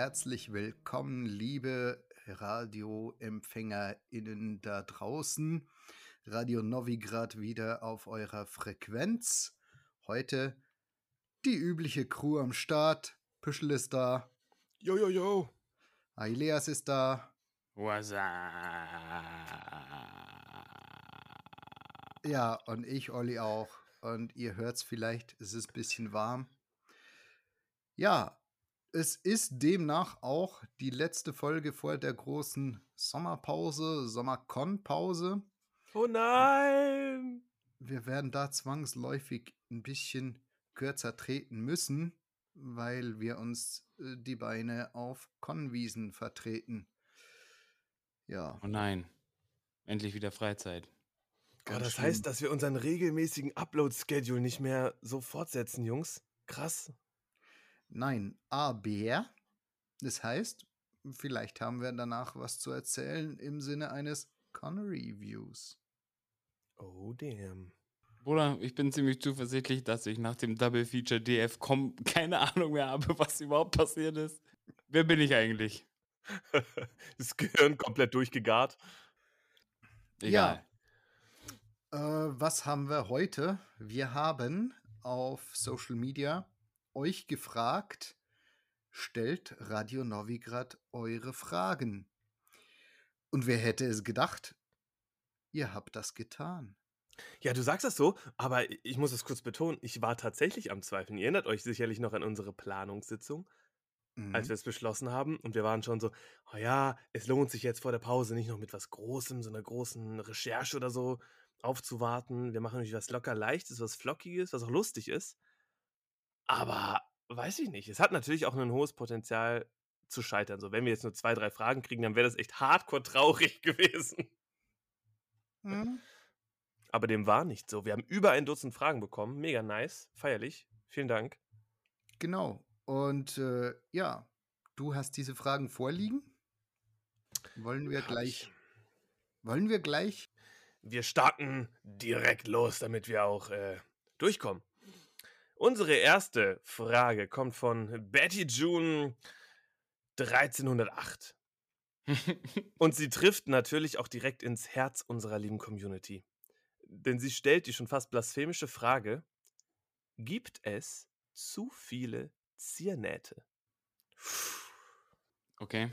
herzlich willkommen, liebe RadioempfängerInnen da draußen. Radio Novigrad wieder auf eurer Frequenz. Heute die übliche Crew am Start. Püschel ist da. Jo, jo, jo. Aileas ist da. What's up? Ja, und ich, Olli, auch. Und ihr hört es vielleicht, es ist ein bisschen warm. Ja, es ist demnach auch die letzte Folge vor der großen Sommerpause, Sommercon-Pause. Oh nein! Wir werden da zwangsläufig ein bisschen kürzer treten müssen, weil wir uns äh, die Beine auf Konwiesen vertreten. Ja. Oh nein. Endlich wieder Freizeit. Oh, das schlimm. heißt, dass wir unseren regelmäßigen Upload-Schedule nicht mehr so fortsetzen, Jungs. Krass. Nein, aber das heißt, vielleicht haben wir danach was zu erzählen im Sinne eines Con-Reviews. Oh, damn. Bruder, ich bin ziemlich zuversichtlich, dass ich nach dem Double Feature DF Com keine Ahnung mehr habe, was überhaupt passiert ist. Wer bin ich eigentlich? das Gehirn komplett durchgegart. Egal. Ja. Äh, was haben wir heute? Wir haben auf Social Media euch gefragt, stellt Radio Novigrad eure Fragen. Und wer hätte es gedacht? Ihr habt das getan. Ja, du sagst das so, aber ich muss es kurz betonen, ich war tatsächlich am Zweifeln. Ihr erinnert euch sicherlich noch an unsere Planungssitzung, mhm. als wir es beschlossen haben. Und wir waren schon so, oh ja, es lohnt sich jetzt vor der Pause nicht noch mit was Großem, so einer großen Recherche oder so aufzuwarten. Wir machen nämlich was locker leichtes, was flockiges, was auch lustig ist. Aber weiß ich nicht. Es hat natürlich auch ein hohes Potenzial zu scheitern. So, wenn wir jetzt nur zwei, drei Fragen kriegen, dann wäre das echt hardcore traurig gewesen. Mhm. Aber dem war nicht so. Wir haben über ein Dutzend Fragen bekommen. Mega nice, feierlich. Vielen Dank. Genau. Und äh, ja, du hast diese Fragen vorliegen. Wollen wir gleich. Wollen wir gleich? Wir starten direkt los, damit wir auch äh, durchkommen. Unsere erste Frage kommt von Betty June 1308. Und sie trifft natürlich auch direkt ins Herz unserer lieben Community. Denn sie stellt die schon fast blasphemische Frage: Gibt es zu viele Ziernähte? Okay.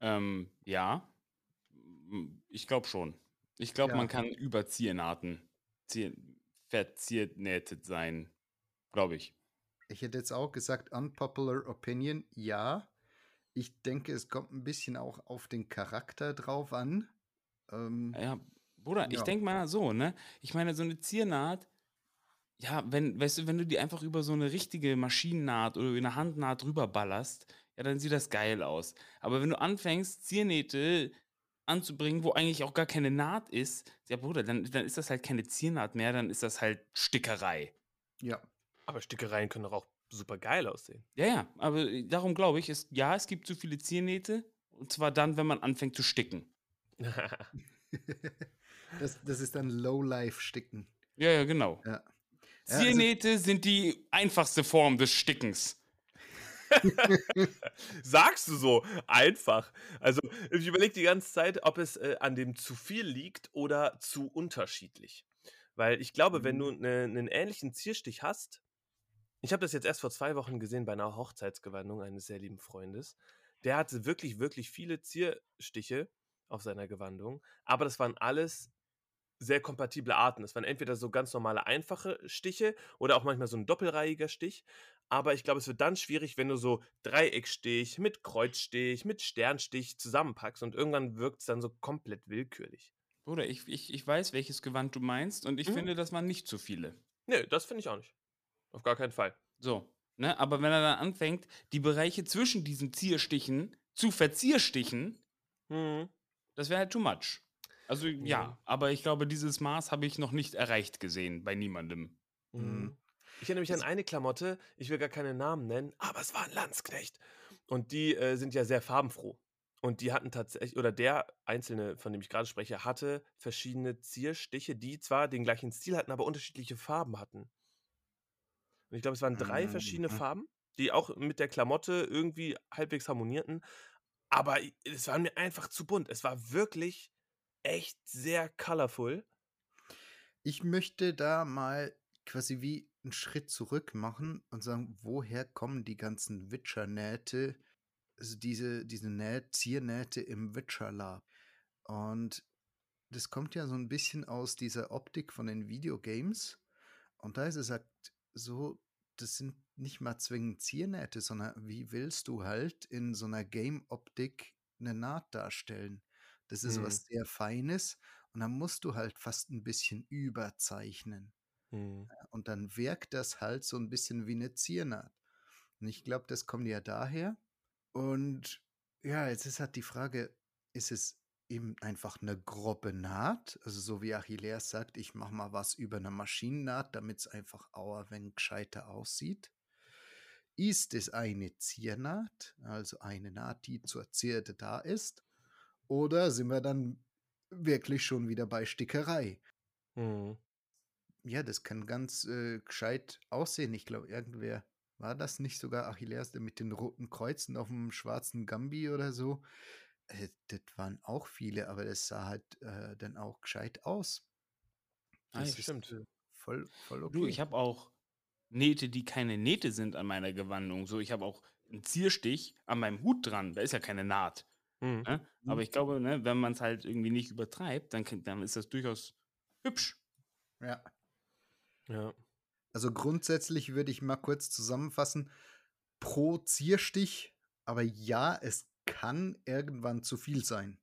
Ähm, ja. Ich glaube schon. Ich glaube, ja. man kann über Ziernarten Zier verziernähtet sein. Glaube ich. Ich hätte jetzt auch gesagt, unpopular opinion, ja. Ich denke, es kommt ein bisschen auch auf den Charakter drauf an. Ähm, ja, Bruder, ja. ich denke mal so, ne? Ich meine, so eine Ziernaht, ja, wenn, weißt du, wenn du die einfach über so eine richtige Maschinennaht oder eine Handnaht drüber ballerst, ja, dann sieht das geil aus. Aber wenn du anfängst, Ziernähte anzubringen, wo eigentlich auch gar keine Naht ist, ja, Bruder, dann, dann ist das halt keine Ziernaht mehr, dann ist das halt Stickerei. Ja. Aber Stickereien können doch auch super geil aussehen. Ja, ja, aber äh, darum glaube ich, ist, ja, es gibt zu viele Ziernähte. Und zwar dann, wenn man anfängt zu sticken. das, das ist dann Low-Life-Sticken. Ja, ja, genau. Ja. Ziernähte also, sind die einfachste Form des Stickens. Sagst du so einfach. Also, ich überlege die ganze Zeit, ob es äh, an dem zu viel liegt oder zu unterschiedlich. Weil ich glaube, wenn du einen ne, ähnlichen Zierstich hast, ich habe das jetzt erst vor zwei Wochen gesehen bei einer Hochzeitsgewandung eines sehr lieben Freundes. Der hatte wirklich, wirklich viele Zierstiche auf seiner Gewandung, aber das waren alles sehr kompatible Arten. Das waren entweder so ganz normale, einfache Stiche oder auch manchmal so ein doppelreihiger Stich. Aber ich glaube, es wird dann schwierig, wenn du so Dreieckstich mit Kreuzstich, mit Sternstich zusammenpackst und irgendwann wirkt es dann so komplett willkürlich. Bruder, ich, ich, ich weiß, welches Gewand du meinst und ich mhm. finde, das waren nicht zu viele. Nee, das finde ich auch nicht. Auf gar keinen Fall. So, ne? Aber wenn er dann anfängt, die Bereiche zwischen diesen Zierstichen zu verzierstichen, mhm. das wäre halt too much. Also mhm. ja, aber ich glaube, dieses Maß habe ich noch nicht erreicht gesehen bei niemandem. Mhm. Ich erinnere mich an eine Klamotte, ich will gar keine Namen nennen, aber es war ein Landsknecht. Und die äh, sind ja sehr farbenfroh. Und die hatten tatsächlich, oder der Einzelne, von dem ich gerade spreche, hatte verschiedene Zierstiche, die zwar den gleichen Stil hatten, aber unterschiedliche Farben hatten. Und ich glaube, es waren drei verschiedene mhm. Farben. die auch mit der Klamotte irgendwie halbwegs harmonierten. Aber es war mir einfach zu bunt. Es war wirklich echt sehr colorful. Ich möchte da mal quasi wie einen Schritt zurück machen und sagen, woher kommen die ganzen Witcher-Nähte, also diese, diese Näh Ziernähte im Witcher Lab. Und das kommt ja so ein bisschen aus dieser Optik von den Videogames. Und da ist es halt so, das sind nicht mal zwingend Ziernähte, sondern wie willst du halt in so einer Game-Optik eine Naht darstellen? Das ist was Mhm. sehr Feines und dann musst du halt fast ein bisschen überzeichnen. Mhm. Ja, und dann wirkt das halt so ein bisschen wie eine Ziernaht. Und ich glaube, das kommt ja daher. Und ja, jetzt ist halt die Frage, ist es eben einfach eine grobe Naht? Also so wie Achilles sagt, ich mache mal was über eine Maschinennaht, damit es einfach auch ein wenig gescheiter aussieht. Ist es eine Ziernaht, also eine Naht, die zur Zierde da ist? Oder sind wir dann wirklich schon wieder bei Stickerei? Mhm. Ja, das kann ganz äh, gescheit aussehen. Ich glaube, irgendwer war das nicht sogar Achilles, der mit den roten Kreuzen auf dem schwarzen Gambi oder so. Äh, das waren auch viele, aber das sah halt äh, dann auch gescheit aus. Ah, Das ja, stimmt. äh, voll, voll Du, okay. ich habe auch Nähte, die keine Nähte sind an meiner Gewandung. So, ich habe auch einen Zierstich an meinem Hut dran. Da ist ja keine Naht. Mhm. Ne? Aber ich glaube, ne, wenn man es halt irgendwie nicht übertreibt, dann, dann ist das durchaus hübsch. Ja. Ja. Also grundsätzlich würde ich mal kurz zusammenfassen. Pro Zierstich, aber ja, es kann irgendwann zu viel sein.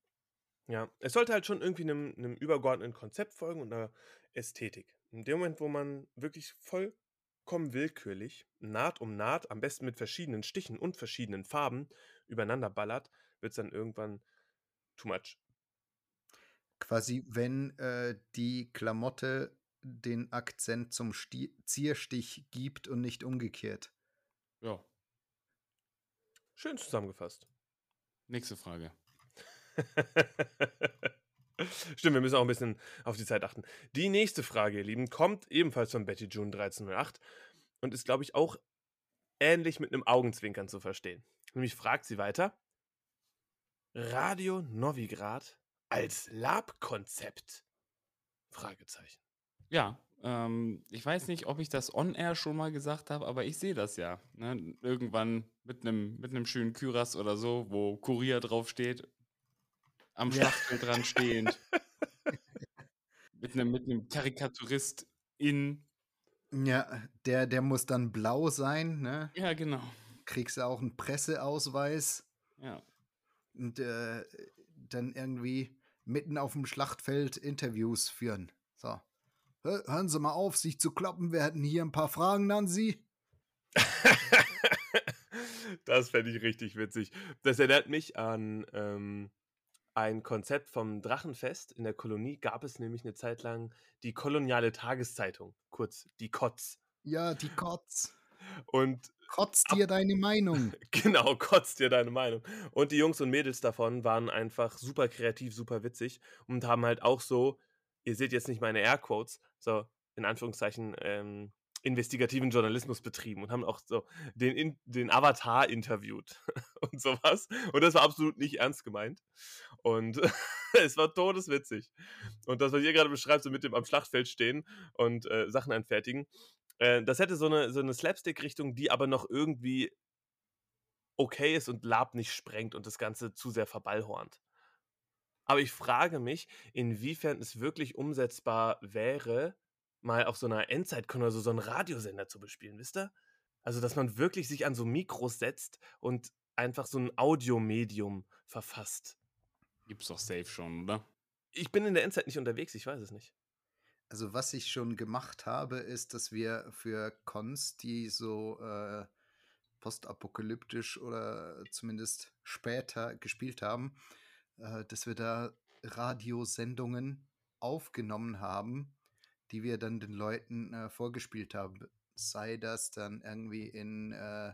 Ja, es sollte halt schon irgendwie einem, einem übergeordneten Konzept folgen und einer Ästhetik. In dem Moment, wo man wirklich vollkommen willkürlich Naht um Naht, am besten mit verschiedenen Stichen und verschiedenen Farben übereinander ballert, wird es dann irgendwann too much. Quasi, wenn äh, die Klamotte den Akzent zum Sti Zierstich gibt und nicht umgekehrt. Ja, Schön zusammengefasst. Nächste Frage. Stimmt, wir müssen auch ein bisschen auf die Zeit achten. Die nächste Frage, ihr Lieben, kommt ebenfalls von Betty June 1308 und ist, glaube ich, auch ähnlich mit einem Augenzwinkern zu verstehen. Nämlich fragt sie weiter: Radio Novigrad als Lab-Konzept? Fragezeichen. Ja, ähm, ich weiß nicht, ob ich das on-air schon mal gesagt habe, aber ich sehe das ja. Ne? Irgendwann mit einem mit schönen Kyras oder so, wo Kurier draufsteht, am. Schlachtfeld dran stehend. mit einem mit Karikaturist in. Ja, der, der muss dann blau sein, ne? Ja, genau. Kriegst du auch einen Presseausweis Ja. und äh, dann irgendwie mitten auf dem Schlachtfeld Interviews führen. So. Hör- Hören Sie mal auf, sich zu kloppen. Wir hätten hier ein paar Fragen an Sie. das fände ich richtig witzig. Das erinnert mich an ähm, ein Konzept vom Drachenfest. In der Kolonie gab es nämlich eine Zeit lang die koloniale Tageszeitung, kurz die Kotz. Ja, die Kotz. Und Kotz dir deine Meinung. genau, kotzt dir deine Meinung. Und die Jungs und Mädels davon waren einfach super kreativ, super witzig und haben halt auch so, ihr seht jetzt nicht meine Airquotes, so in Anführungszeichen ähm, investigativen Journalismus betrieben und haben auch so den, in, den Avatar interviewt und sowas. Und das war absolut nicht ernst gemeint. Und es war todeswitzig. Und das, was ihr gerade beschreibt, so mit dem am Schlachtfeld stehen und äh, Sachen anfertigen, äh, das hätte so eine, so eine Slapstick-Richtung, die aber noch irgendwie okay ist und Lab nicht sprengt und das Ganze zu sehr verballhornt. Aber ich frage mich, inwiefern es wirklich umsetzbar wäre, mal auf so einer Endzeit-Con oder so, so einen Radiosender zu bespielen, wisst ihr? Also, dass man wirklich sich an so Mikros setzt und einfach so ein Audiomedium verfasst. Gibt's doch safe schon, oder? Ich bin in der Endzeit nicht unterwegs, ich weiß es nicht. Also was ich schon gemacht habe, ist, dass wir für Cons, die so äh, postapokalyptisch oder zumindest später gespielt haben, äh, dass wir da Radiosendungen aufgenommen haben, die wir dann den Leuten äh, vorgespielt haben. Sei das dann irgendwie in äh,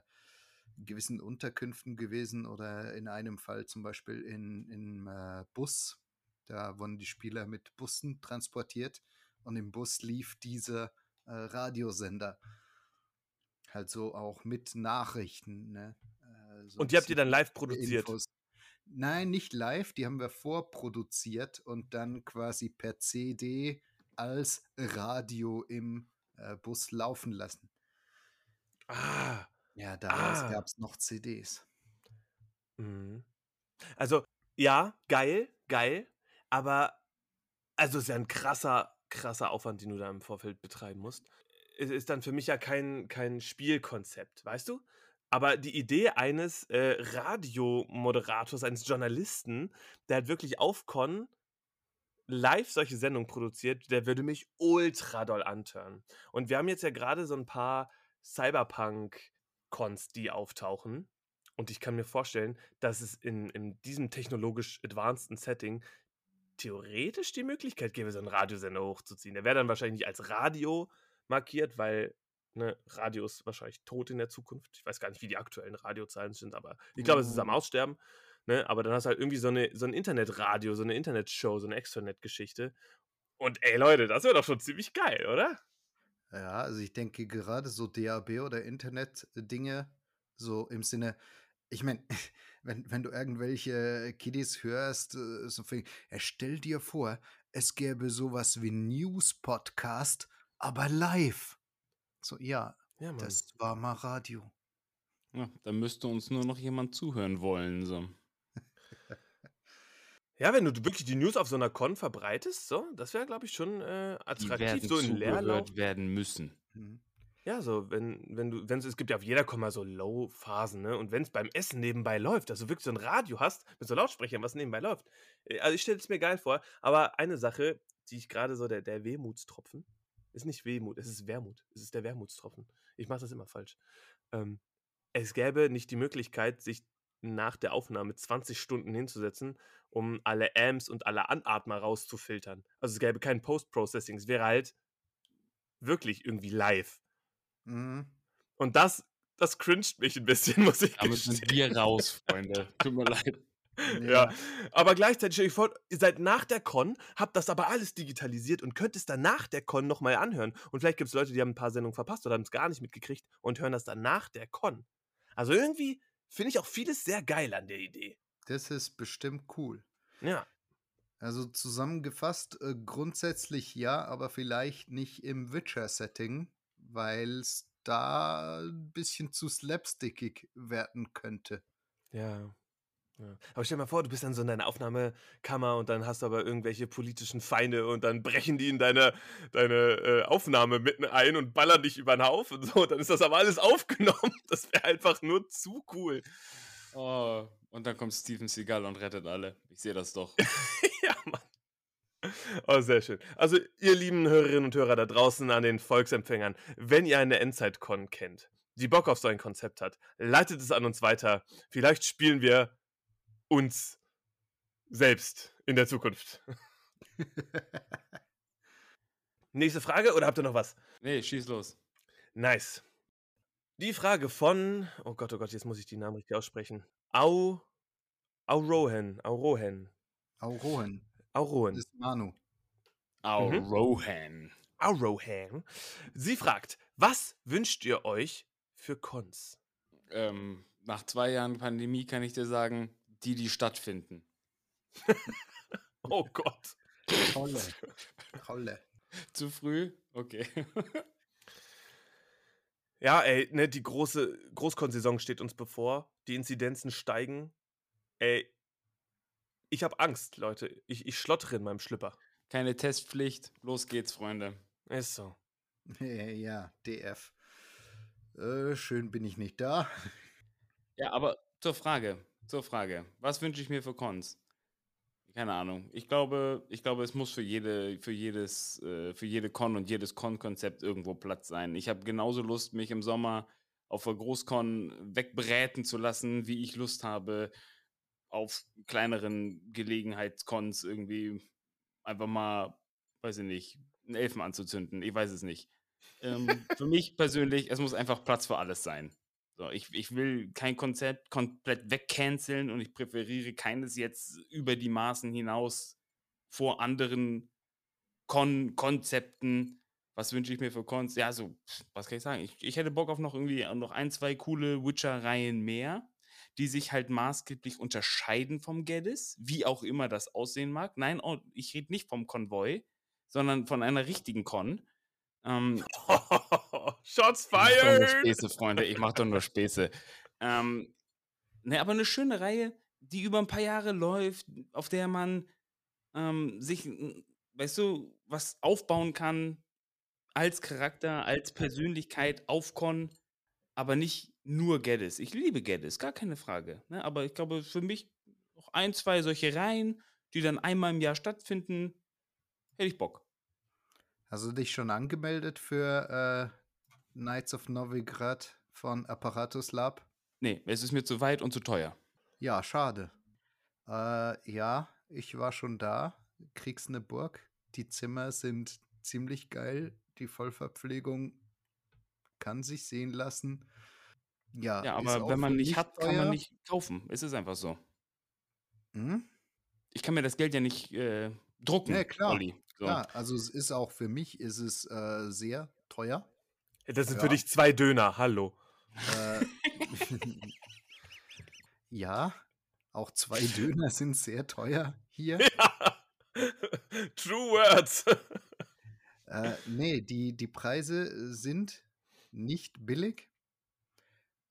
gewissen Unterkünften gewesen oder in einem Fall zum Beispiel in, im äh, Bus. Da wurden die Spieler mit Bussen transportiert und im Bus lief dieser äh, Radiosender. Halt so auch mit Nachrichten, ne? Äh, so Und die habt ihr dann live produziert? Infos. Nein, nicht live, die haben wir vorproduziert und dann quasi per CD als Radio im äh, Bus laufen lassen. Ah. Ja, damals Ah. gab es noch CDs. Mhm. Also, ja, geil, geil, aber also ist ja ein krasser, krasser Aufwand, den du da im Vorfeld betreiben musst. Es ist dann für mich ja kein, kein Spielkonzept, weißt du? Aber die Idee eines äh, Radiomoderators, eines Journalisten, der halt wirklich auf Con live solche Sendungen produziert, der würde mich ultra doll antören. Und wir haben jetzt ja gerade so ein paar Cyberpunk-Cons, die auftauchen. Und ich kann mir vorstellen, dass es in, in diesem technologisch advanceden Setting theoretisch die Möglichkeit gäbe, so einen Radiosender hochzuziehen. Der wäre dann wahrscheinlich nicht als Radio markiert, weil ne, Radio ist wahrscheinlich tot in der Zukunft. Ich weiß gar nicht, wie die aktuellen Radiozahlen sind, aber ich glaube, es ist am Mhm. Aussterben. Ne? Aber dann hast du halt irgendwie so, eine, so ein Internetradio, so eine Internetshow, so eine Extranet-Geschichte. Und ey Leute, das wäre doch schon ziemlich geil, oder? Ja, also ich denke gerade so DAB oder Internet-Dinge, so im Sinne, ich meine, wenn, wenn du irgendwelche Kiddies hörst, äh, so viel, ja, stell dir vor, es gäbe sowas wie News-Podcast, aber live. So, ja, Ja, das war mal Radio. Ja, dann müsste uns nur noch jemand zuhören wollen. So. Ja, wenn du wirklich die News auf so einer Con verbreitest, so, das wäre, glaube ich, schon äh, Die attraktiv, werden so in Leerlauf. zugehört werden müssen. Mhm. Ja, so, wenn, wenn du, wenn es gibt ja auf jeder Con mal so Low-Phasen, ne? Und wenn es beim Essen nebenbei läuft, dass du wirklich so ein Radio hast mit so Lautsprechern, was nebenbei läuft. Äh, Also ich stelle es mir geil vor, aber eine Sache, die ich gerade so, der, der Wehmutstropfen, ist nicht Wehmut, es ist Wermut. Es ist der Wermutstropfen. Ich mache das immer falsch. Ähm, es gäbe nicht die Möglichkeit, sich nach der Aufnahme 20 Stunden hinzusetzen, um alle Amps und alle Anatmer rauszufiltern. Also es gäbe kein Post-Processing, es wäre halt wirklich irgendwie live. Mhm. Und das, das cringed mich ein bisschen, muss ich Damit sind gestehen. wir raus, Freunde. Tut mir leid. Ja, aber gleichzeitig stell ich vor, ihr seid nach der Con, habt das aber alles digitalisiert und könnt es dann nach der Con nochmal anhören. Und vielleicht gibt es Leute, die haben ein paar Sendungen verpasst oder haben es gar nicht mitgekriegt und hören das dann nach der Con. Also irgendwie finde ich auch vieles sehr geil an der Idee. Das ist bestimmt cool. Ja. Also zusammengefasst, äh, grundsätzlich ja, aber vielleicht nicht im Witcher-Setting, weil es da ein bisschen zu slapstickig werden könnte. Ja. Ja. Aber stell dir mal vor, du bist dann so in deiner Aufnahmekammer und dann hast du aber irgendwelche politischen Feinde und dann brechen die in deine, deine äh, Aufnahme mitten ein und ballern dich über den Haufen und so. Dann ist das aber alles aufgenommen. Das wäre einfach nur zu cool. Oh, und dann kommt Steven Seagal und rettet alle. Ich sehe das doch. ja, Mann. Oh, sehr schön. Also, ihr lieben Hörerinnen und Hörer da draußen an den Volksempfängern, wenn ihr eine Endzeit-Con kennt, die Bock auf so ein Konzept hat, leitet es an uns weiter. Vielleicht spielen wir uns selbst in der Zukunft. Nächste Frage oder habt ihr noch was? Nee, schieß los. Nice. Die Frage von, oh Gott, oh Gott, jetzt muss ich die Namen richtig aussprechen. Au, Aurohen, Aurohen, Aurohen, Aurohen. das ist Manu. Au, Mhm. Rohan. Aurohan. Sie fragt, was wünscht ihr euch für Cons? Ähm, nach zwei Jahren Pandemie kann ich dir sagen, die, die stattfinden. Oh Gott. Tolle. Tolle. Zu früh? Okay. Ja, ey, ne, die große Großkonsaison steht uns bevor. Die Inzidenzen steigen. Ey, ich habe Angst, Leute. Ich, ich schlottere in meinem Schlüpper. Keine Testpflicht. Los geht's, Freunde. Ist so. Ja, DF. Äh, schön bin ich nicht da. Ja, aber zur Frage, zur Frage. Was wünsche ich mir für Cons? Keine Ahnung. Ich glaube, ich glaube, es muss für jede, für jedes, äh, für jede Con und jedes Con-Konzept irgendwo Platz sein. Ich habe genauso Lust, mich im Sommer auf der Großcon wegbräten zu lassen, wie ich Lust habe, auf kleineren Gelegenheitscons irgendwie einfach mal, weiß ich nicht, einen Elfen anzuzünden. Ich weiß es nicht. Ähm, für mich persönlich, es muss einfach Platz für alles sein. So, ich, ich will kein Konzept komplett wegcanceln und ich präferiere keines jetzt über die Maßen hinaus vor anderen Kon Konzepten, Was wünsche ich mir für Cons? Ja, so, was kann ich sagen? Ich, ich hätte Bock auf noch irgendwie noch ein, zwei coole Witcher-Reihen mehr, die sich halt maßgeblich unterscheiden vom Geddes, wie auch immer das aussehen mag. Nein, oh, ich rede nicht vom Konvoi, sondern von einer richtigen Con. Ähm, Shots ich mach doch nur fired! Späße, Freunde, ich mach doch nur Späße. Ähm, ne, aber eine schöne Reihe, die über ein paar Jahre läuft, auf der man ähm, sich, weißt du, was aufbauen kann als Charakter, als Persönlichkeit auf Con, aber nicht nur Geddes. Ich liebe Geddes, gar keine Frage. Ne? Aber ich glaube, für mich noch ein, zwei solche Reihen, die dann einmal im Jahr stattfinden, hätte ich Bock. Hast du dich schon angemeldet für äh, Knights of Novigrad von Apparatus Lab? Nee, es ist mir zu weit und zu teuer. Ja, schade. Äh, ja, ich war schon da. Kriegst eine Burg. Die Zimmer sind ziemlich geil. Die Vollverpflegung kann sich sehen lassen. Ja, Ja, aber wenn man nicht hat, kann man nicht kaufen. Es ist einfach so. Hm? Ich kann mir das Geld ja nicht äh, drucken, Ja, klar. So. Ja, also es ist auch für mich ist es äh, sehr teuer. Das sind Ja. für dich zwei Döner, hallo. Äh, ja, auch zwei Döner sind sehr teuer hier. True Words. Äh, nee, die, die Preise sind nicht billig.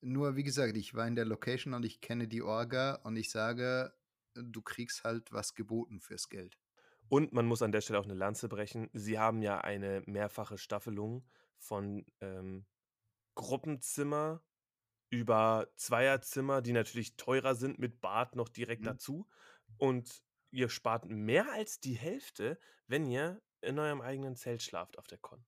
Nur wie gesagt, ich war in der Location und ich kenne die Orga und ich sage, du kriegst halt was geboten fürs Geld. Und man muss an der Stelle auch eine Lanze brechen. Sie haben ja eine mehrfache Staffelung von ähm, Gruppenzimmer über Zweierzimmer, die natürlich teurer sind, mit Bad noch direkt Mhm. dazu. Und ihr spart mehr als die Hälfte, wenn ihr in eurem eigenen Zelt schlaft auf der Con.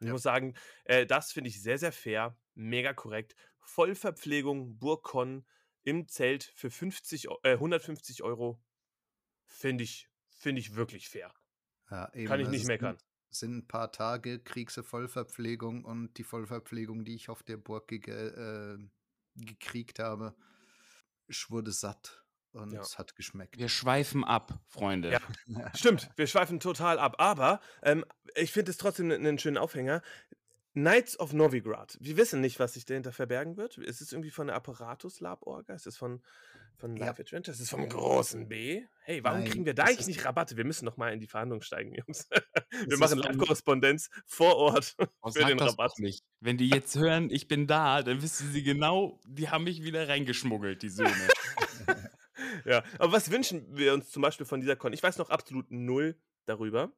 Und ich Ja. muss sagen, äh, das finde ich sehr, sehr fair, mega korrekt. Vollverpflegung, Burgcon im Zelt für 50, Eu- äh, 150 Euro finde ich, finde ich wirklich fair. Ja, Kann ich nicht meckern. Sind, sind ein paar Tage, kriegst du Vollverpflegung und die Vollverpflegung, die ich auf der Burg ge äh, gekriegt habe, ich wurde satt und Ja. es hat geschmeckt. Wir schweifen ab, Freunde. Ja. Stimmt, wir schweifen total ab. Aber ähm, ich finde es trotzdem einen schönen Aufhänger. Knights of Novigrad. Wir wissen nicht, was sich dahinter verbergen wird. Ist es irgendwie von der Apparatus Lab Orga? Ist es von, von Ja. Live Adventure? Ist es vom großen B? Hey, warum Nein, kriegen wir da das eigentlich ist- nicht Rabatte? Wir müssen noch mal in die Verhandlungen steigen, Jungs. wir ist machen Live-Korrespondenz vor Ort Oh, für den das Rabatt. nicht. Wenn die jetzt hören, ich bin da, dann wissen sie genau, die haben mich wieder reingeschmuggelt, die Söhne. Ja, aber was wünschen wir uns zum Beispiel von dieser Con? Ich weiß noch absolut null darüber.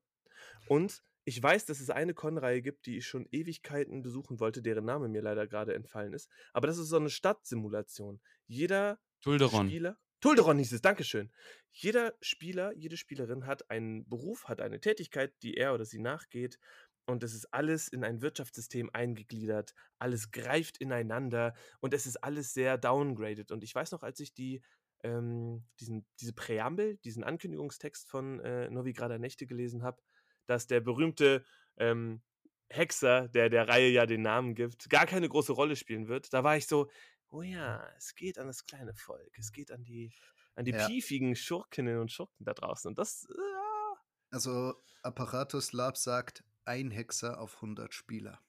Und ich weiß, dass es eine Con-Reihe gibt, die ich schon Ewigkeiten besuchen wollte, deren Name mir leider gerade entfallen ist. Aber das ist so eine Stadtsimulation. Jeder Tulderon. Spieler. Tulderon hieß es, Dankeschön. Jeder Spieler, jede Spielerin hat einen Beruf, hat eine Tätigkeit, die er oder sie nachgeht. Und es ist alles in ein Wirtschaftssystem eingegliedert. Alles greift ineinander und es ist alles sehr downgraded. Und ich weiß noch, als ich die, ähm, diesen, diese Präambel, diesen Ankündigungstext von äh, Novigrader Nächte gelesen habe, dass der berühmte ähm, Hexer, der der Reihe ja den Namen gibt, gar keine große Rolle spielen wird. Da war ich so, oh ja, es geht an das kleine Volk, es geht an die, an die Ja. piefigen Schurkinnen und Schurken da draußen. Und das, äh, Also Apparatus Lab sagt, ein Hexer auf 100 Spieler.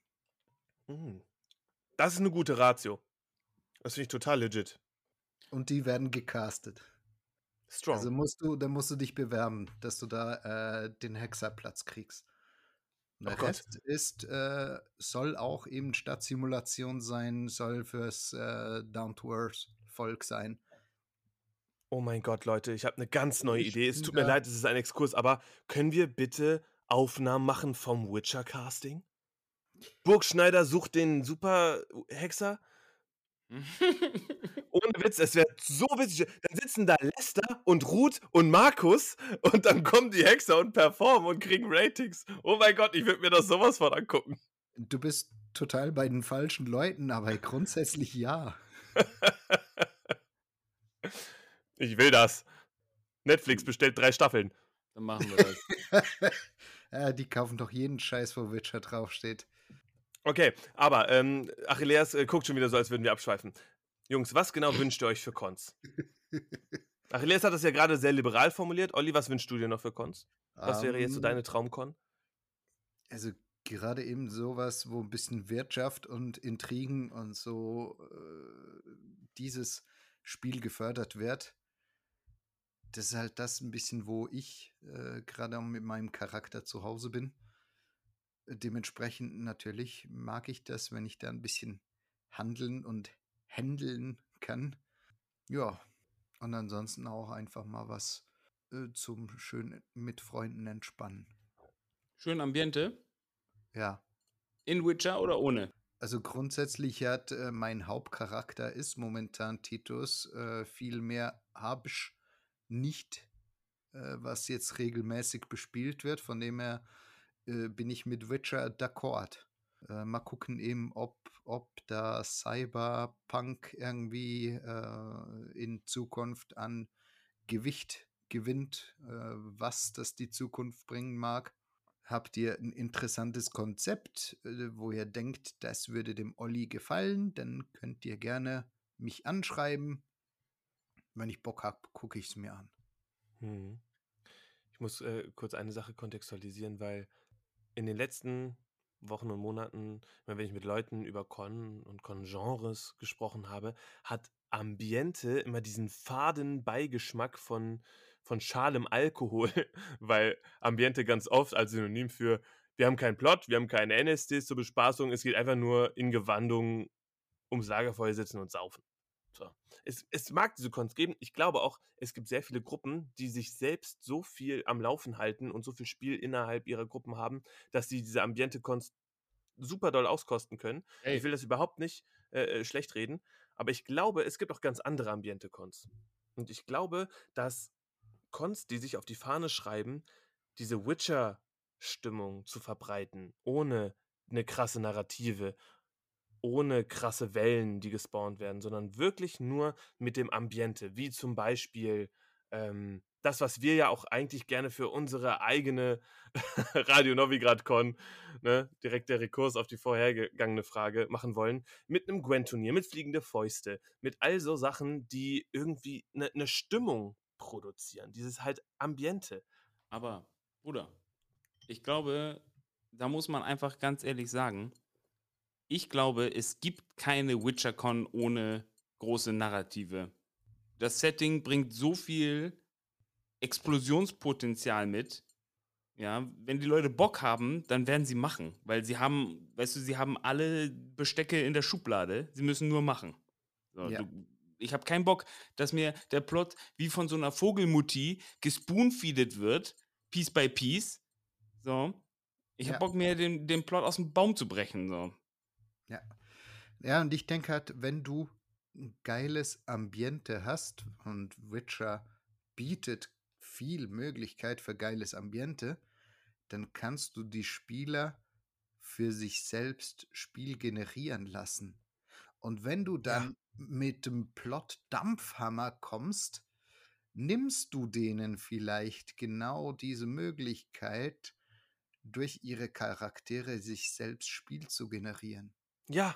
mm. das ist eine gute Ratio. Das finde ich total legit. Und die werden gecastet. Strong. Also musst du, da musst du dich bewerben, dass du da äh, den Hexerplatz kriegst. Und der Oh. Rest ist, äh, soll auch eben Stadtsimulation sein, soll fürs äh, Down-to-Earth-Volk sein. Oh mein Gott, Leute, ich habe eine ganz neue Ich Idee. Es tut mir leid, es ist ein Exkurs, aber können wir bitte Aufnahmen machen vom Witcher-Casting? Burgschneider sucht den Super-Hexer. Ohne Witz, es wäre so witzig. Dann sitzen da Lester und Ruth und Markus und dann kommen die Hexer und performen und kriegen Ratings. Oh mein Gott, ich würde mir das sowas von angucken. Du bist total bei den falschen Leuten, aber grundsätzlich ja. Ich will das. Netflix bestellt drei Staffeln. Dann machen wir das. ja, die kaufen doch jeden Scheiß, wo Witcher draufsteht. Okay, aber ähm, Achilleas äh, guckt schon wieder so, als würden wir abschweifen. Jungs, was genau wünscht ihr euch für Cons? Achilleas hat das ja gerade sehr liberal formuliert. Olli, was wünschst du dir noch für Cons? Was wäre jetzt so Ähm, deine Traumcon? Also gerade eben sowas, wo ein bisschen Wirtschaft und Intrigen und so äh, dieses Spiel gefördert wird. Das ist halt das ein bisschen, wo ich äh, gerade mit meinem Charakter zu Hause bin. Dementsprechend natürlich mag ich das, wenn ich da ein bisschen handeln und händeln kann. Ja, und ansonsten auch einfach mal was äh, zum schön mit Freunden entspannen. Schön Ambiente? Ja. In Witcher oder ohne? Also grundsätzlich hat äh, mein Hauptcharakter ist momentan Titus. Äh, viel mehr habe ich nicht, äh, was jetzt regelmäßig bespielt wird. Von dem her äh, bin ich mit Witcher d'accord. Äh, mal gucken eben, ob, ob da Cyberpunk irgendwie äh, in Zukunft an Gewicht gewinnt, äh, was das die Zukunft bringen mag. Habt ihr ein interessantes Konzept, äh, wo ihr denkt, das würde dem Olli gefallen, dann könnt ihr gerne mich anschreiben. Wenn ich Bock habe, gucke ich es mir an. Hm. Ich muss äh, kurz eine Sache kontextualisieren, weil in den letzten Wochen und Monaten, wenn ich mit Leuten über Con und Con-Genres gesprochen habe, hat Ambiente immer diesen faden Beigeschmack von, von schalem Alkohol, weil Ambiente ganz oft als Synonym für wir haben keinen Plot, wir haben keine NSDs zur Bespaßung, es geht einfach nur in Gewandung ums Lagerfeuer sitzen und saufen. So. Es, es mag diese Cons geben. Ich glaube auch, es gibt sehr viele Gruppen, die sich selbst so viel am Laufen halten und so viel Spiel innerhalb ihrer Gruppen haben, dass sie diese Ambiente-Cons super doll auskosten können. Ey. Ich will das überhaupt nicht äh, äh, schlecht reden, aber ich glaube, es gibt auch ganz andere Ambiente-Cons. Und ich glaube, dass Cons, die sich auf die Fahne schreiben, diese Witcher-Stimmung zu verbreiten, ohne eine krasse Narrative, ohne krasse Wellen, die gespawnt werden, sondern wirklich nur mit dem Ambiente, wie zum Beispiel ähm, das, was wir ja auch eigentlich gerne für unsere eigene Radio Novigrad Con, ne, direkt der Rekurs auf die vorhergegangene Frage machen wollen, mit einem Gwen-Turnier, mit fliegende Fäuste, mit all so Sachen, die irgendwie eine ne Stimmung produzieren, dieses halt Ambiente. Aber, Bruder, ich glaube, da muss man einfach ganz ehrlich sagen, ich glaube, es gibt keine WitcherCon ohne große Narrative. Das Setting bringt so viel Explosionspotenzial mit. Ja, wenn die Leute Bock haben, dann werden sie machen, weil sie haben, weißt du, sie haben alle Bestecke in der Schublade. Sie müssen nur machen. So, ja. du, ich habe keinen Bock, dass mir der Plot wie von so einer Vogelmutti gespoonfeedet wird, Piece by Piece. So, ich habe ja. Bock, mir den, den Plot aus dem Baum zu brechen. So. Ja. Ja, und ich denke halt, wenn du ein geiles Ambiente hast und Witcher bietet viel Möglichkeit für geiles Ambiente, dann kannst du die Spieler für sich selbst Spiel generieren lassen. Und wenn du dann ja. mit dem Plot Dampfhammer kommst, nimmst du denen vielleicht genau diese Möglichkeit, durch ihre Charaktere sich selbst Spiel zu generieren. Ja.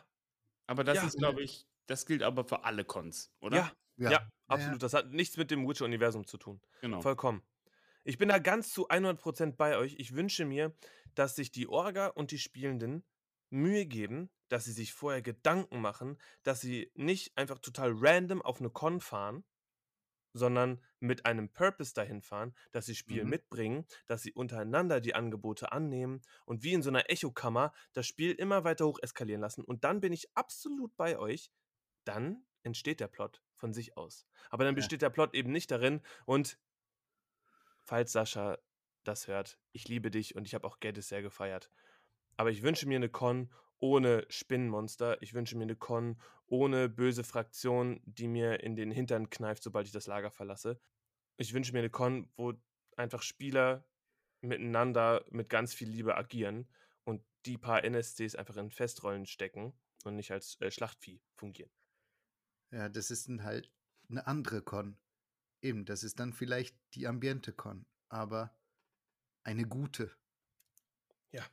Aber das ja. ist, glaube ich, das gilt aber für alle Cons, oder? Ja, ja, ja absolut. Das hat nichts mit dem Witcher-Universum zu tun. Genau. Vollkommen. Ich bin da ganz zu 100% bei euch. Ich wünsche mir, dass sich die Orga und die Spielenden Mühe geben, dass sie sich vorher Gedanken machen, dass sie nicht einfach total random auf eine Con fahren, sondern mit einem Purpose dahin fahren, dass sie Spiel mhm. mitbringen, dass sie untereinander die Angebote annehmen und wie in so einer Echokammer das Spiel immer weiter hoch eskalieren lassen. Und dann bin ich absolut bei euch. Dann entsteht der Plot von sich aus. Aber dann besteht ja. der Plot eben nicht darin. Und falls Sascha das hört, ich liebe dich und ich habe auch Geddes sehr gefeiert. Aber ich wünsche mir eine Con ohne Spinnenmonster. Ich wünsche mir eine Con ohne böse Fraktion, die mir in den Hintern kneift, sobald ich das Lager verlasse. Ich wünsche mir eine Con, wo einfach Spieler miteinander mit ganz viel Liebe agieren und die paar NSCs einfach in Festrollen stecken und nicht als äh, Schlachtvieh fungieren. Ja, das ist dann halt eine andere Con. Eben, das ist dann vielleicht die Ambiente-Con, aber eine gute. Ja.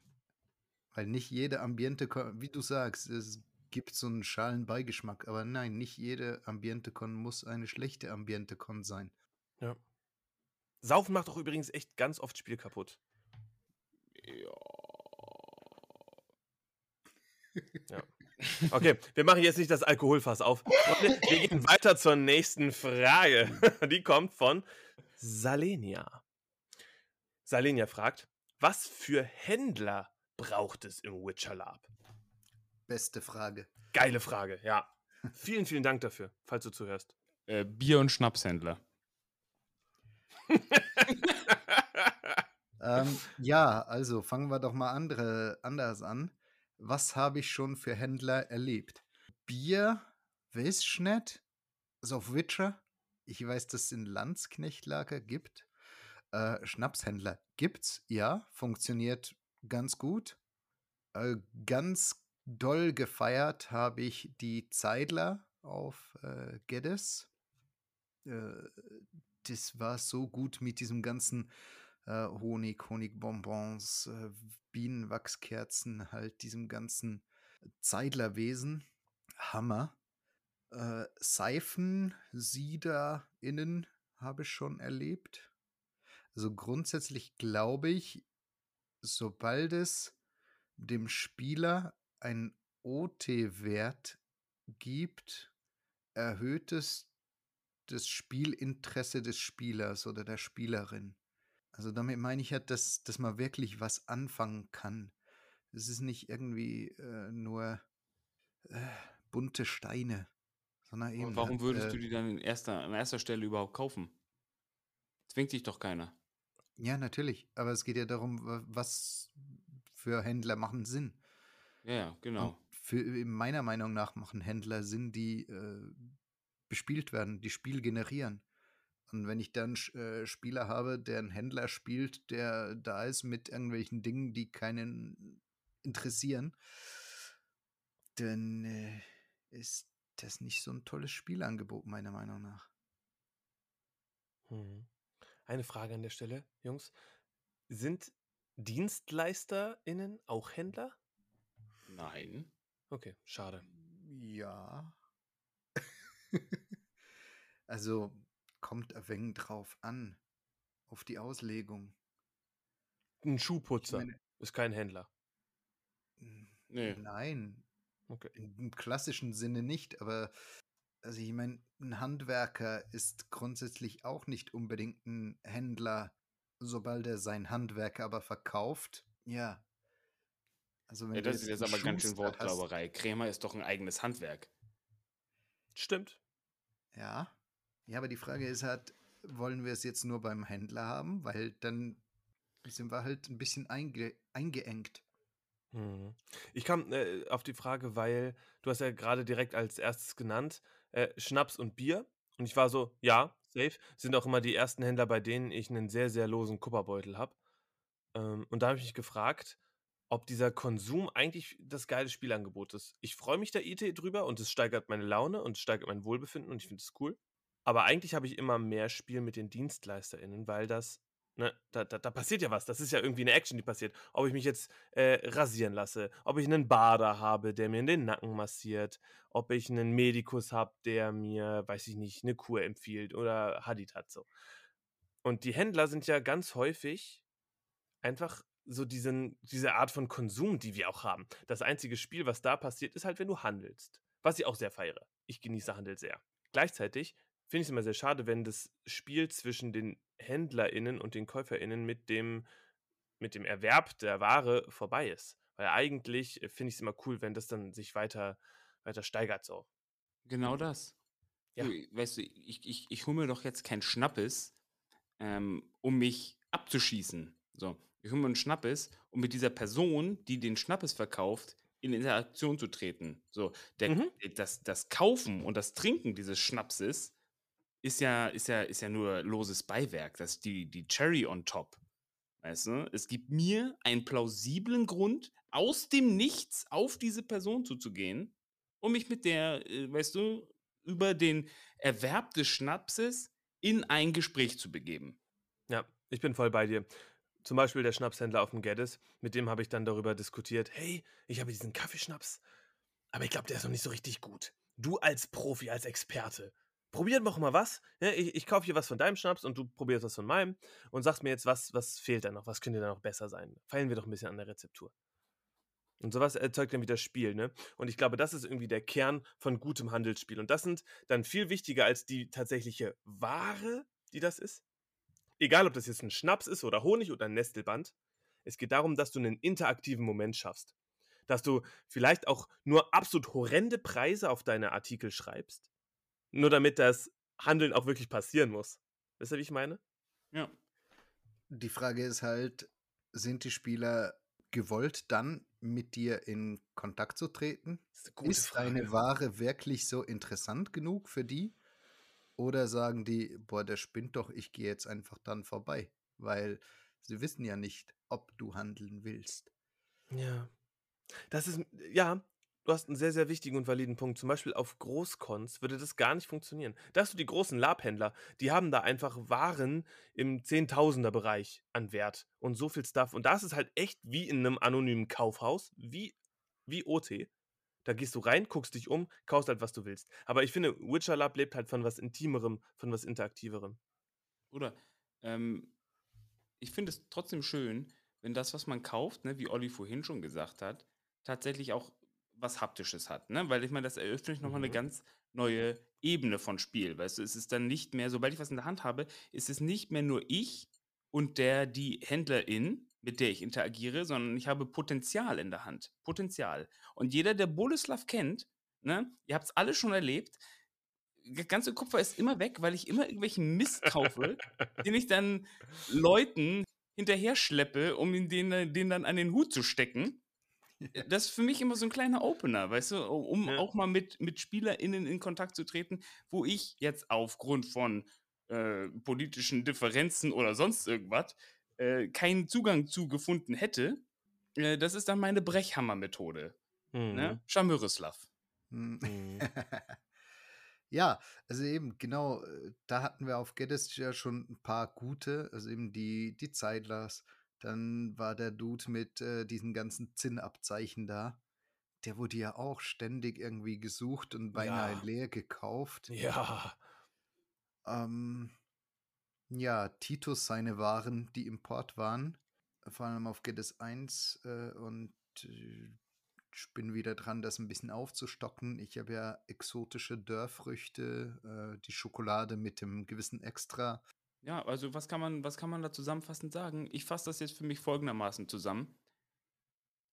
Weil nicht jede Ambiente-Con, wie du sagst, es gibt so einen schalen Beigeschmack, aber nein, nicht jede Ambiente-Con muss eine schlechte Ambiente-Con sein. Ja. Saufen macht auch übrigens echt ganz oft Spiel kaputt. Ja. Ja. Okay, wir machen jetzt nicht das Alkoholfass auf. Wir gehen weiter zur nächsten Frage. Die kommt von Salenia. Salenia fragt, was für Händler braucht es im Witcher Lab? Beste Frage. Geile Frage, ja. Vielen, vielen Dank dafür, falls du zuhörst. Äh, Bier- und Schnapshändler. ähm, ja, also fangen wir doch mal andere, anders an. Was habe ich schon für Händler erlebt? Bier, weiß ich nicht. Also auf Witcher. Ich weiß, dass es in Landsknechtlager gibt. Äh, Schnapshändler gibt's, ja, funktioniert ganz gut. Äh, ganz doll gefeiert habe ich die Zeidler auf äh, Geddes. Äh, das war so gut mit diesem ganzen äh, Honig, Honigbonbons, äh, Bienenwachskerzen, halt diesem ganzen Zeidlerwesen. Hammer. Äh, Seifen, Sieder innen habe ich schon erlebt. Also grundsätzlich glaube ich, sobald es dem Spieler ein OT-Wert gibt, erhöht es das Spielinteresse des Spielers oder der Spielerin. Also damit meine ich halt, dass, dass man wirklich was anfangen kann. Es ist nicht irgendwie äh, nur äh, bunte Steine, sondern eben. Und warum halt, würdest äh, du die dann in erster, an erster Stelle überhaupt kaufen? Zwingt dich doch keiner. Ja, natürlich. Aber es geht ja darum, wa- was für Händler machen Sinn. Ja, genau. Und für, meiner Meinung nach machen Händler Sinn, die äh, bespielt werden, die Spiel generieren. Und wenn ich dann äh, Spieler habe, der einen Händler spielt, der da ist mit irgendwelchen Dingen, die keinen interessieren, dann äh, ist das nicht so ein tolles Spielangebot, meiner Meinung nach. Mhm. Eine Frage an der Stelle, Jungs. Sind DienstleisterInnen auch Händler? Nein. Okay, schade. Ja. also kommt ein wenig drauf an, auf die Auslegung. Ein Schuhputzer meine, ist kein Händler. Nee. nein, Okay. im klassischen Sinne nicht, aber also ich meine, ein Handwerker ist grundsätzlich auch nicht unbedingt ein Händler, sobald er sein Handwerk aber verkauft. Ja. Also wenn Ja, du das ist jetzt aber ganz schön Wortglauberei. Krämer ist doch ein eigenes Handwerk. Stimmt. Ja. Ja, aber die Frage ist halt, wollen wir es jetzt nur beim Händler haben? Weil dann sind wir halt ein bisschen einge eingeengt. Mhm. Ich kam äh, auf die Frage, weil du hast ja gerade direkt als erstes genannt, äh, Schnaps und Bier. Und ich war so, ja, safe. Sind auch immer die ersten Händler, bei denen ich einen sehr, sehr losen Kupperbeutel habe. Ähm, und da habe ich mich gefragt, ob dieser Konsum eigentlich das geile Spielangebot ist. Ich freue mich da IT drüber und es steigert meine Laune und steigert mein Wohlbefinden und ich finde es cool. Aber eigentlich habe ich immer mehr Spiel mit den DienstleisterInnen, weil das, ne, da, da, da passiert ja was. Das ist ja irgendwie eine Action, die passiert. Ob ich mich jetzt äh, rasieren lasse, ob ich einen Bader habe, der mir in den Nacken massiert, ob ich einen Medikus habe, der mir, weiß ich nicht, eine Kur empfiehlt oder Hadid hat so. Und die Händler sind ja ganz häufig einfach so diesen, diese Art von Konsum, die wir auch haben. Das einzige Spiel, was da passiert, ist halt, wenn du handelst. Was ich auch sehr feiere. Ich genieße Handel sehr. Gleichzeitig finde ich es immer sehr schade, wenn das Spiel zwischen den HändlerInnen und den KäuferInnen mit dem, mit dem Erwerb der Ware vorbei ist. Weil eigentlich äh, finde ich es immer cool, wenn das dann sich weiter, weiter steigert so. Genau das. Ja. Du, weißt du, ich, ich, ich hole mir doch jetzt kein Schnappes, ähm, um mich abzuschießen. So, ich hole mir einen Schnappes, um mit dieser Person, die den Schnappes verkauft, in Interaktion zu treten. So, der, Mhm. das, das Kaufen und das Trinken dieses Schnapses ist ja, ist ja, ist ja nur loses Beiwerk. Das ist die, die Cherry on top. Weißt du? Es gibt mir einen plausiblen Grund, aus dem Nichts auf diese Person zuzugehen, um mich mit der, äh, weißt du, über den Erwerb des Schnapses in ein Gespräch zu begeben. Ja, ich bin voll bei dir. Zum Beispiel der Schnapshändler auf dem Geddes, mit dem habe ich dann darüber diskutiert, hey, ich habe diesen Kaffeeschnaps, aber ich glaube, der ist noch nicht so richtig gut. Du als Profi, als Experte, probiert doch mal was. Ja, ich, ich kaufe hier was von deinem Schnaps und du probierst was von meinem und sagst mir jetzt, was, was fehlt da noch, was könnte da noch besser sein. Feilen wir doch ein bisschen an der Rezeptur. Und sowas erzeugt dann wieder Spiel, ne? Und ich glaube, das ist irgendwie der Kern von gutem Handelsspiel. Und das sind dann viel wichtiger als die tatsächliche Ware, die das ist. Egal, ob das jetzt ein Schnaps ist oder Honig oder ein Nestelband. Es geht darum, dass du einen interaktiven Moment schaffst. Dass du vielleicht auch nur absolut horrende Preise auf deine Artikel schreibst. Nur damit das Handeln auch wirklich passieren muss. Wisst ihr, wie ich meine? Ja. Die Frage ist halt, sind die Spieler gewollt, dann mit dir in Kontakt zu treten? Das ist, ist deine Ware wirklich so interessant genug für die? Oder sagen die, boah, der spinnt doch, ich gehe jetzt einfach dann vorbei? Weil sie wissen ja nicht, ob du handeln willst. Ja. Das ist, ja, du hast einen sehr, sehr wichtigen und validen Punkt. Zum Beispiel auf Großkons würde das gar nicht funktionieren. Da hast du die großen Labhändler, die haben da einfach Waren im Zehntausender-Bereich an Wert und so viel Stuff. Und da ist es halt echt wie in einem anonymen Kaufhaus, wie, wie OT. Da gehst du rein, guckst dich um, kaufst halt, was du willst. Aber ich finde, Witcher Lab lebt halt von was Intimerem, von was Interaktiverem. Oder ähm, ich finde es trotzdem schön, wenn das, was man kauft, ne, wie Olli vorhin schon gesagt hat, tatsächlich auch was Haptisches hat, ne? Weil ich meine, das eröffnet nochmal eine Mhm. ganz neue Ebene von Spiel. Weißt du, es ist dann nicht mehr, sobald ich was in der Hand habe, ist es nicht mehr nur ich und der, die Händlerin, mit der ich interagiere, sondern ich habe Potenzial in der Hand. Potenzial. Und jeder, der Boleslav kennt, ne, ihr habt es alle schon erlebt, der ganze Kupfer ist immer weg, weil ich immer irgendwelchen Mist kaufe, den ich dann Leuten hinterher schleppe, um ihn den, den dann an den Hut zu stecken. Das ist für mich immer so ein kleiner Opener, weißt du, um Ja. auch mal mit, mit SpielerInnen in Kontakt zu treten, wo ich jetzt aufgrund von äh, politischen Differenzen oder sonst irgendwas äh, keinen Zugang zu gefunden hätte. Äh, das ist dann meine Brechhammer-Methode. Mhm. Ne? Schamyrislav. Hm. Mhm. Ja, also eben, genau, äh, da hatten wir auf Geddest ja schon ein paar gute, also eben die, die Zeitlers, dann war der Dude mit äh, diesen ganzen Zinnabzeichen da. Der wurde ja auch ständig irgendwie gesucht und beinahe Ja. leer gekauft. Ja. Ähm, ja, Titus seine Waren, die Import waren, vor allem auf Geddes 1 äh, und äh, ich bin wieder dran, das ein bisschen aufzustocken. Ich habe ja exotische Dörrfrüchte, äh, die Schokolade mit dem gewissen Extra. Ja, also was kann man, was kann man da zusammenfassend sagen? Ich fasse das jetzt für mich folgendermaßen zusammen.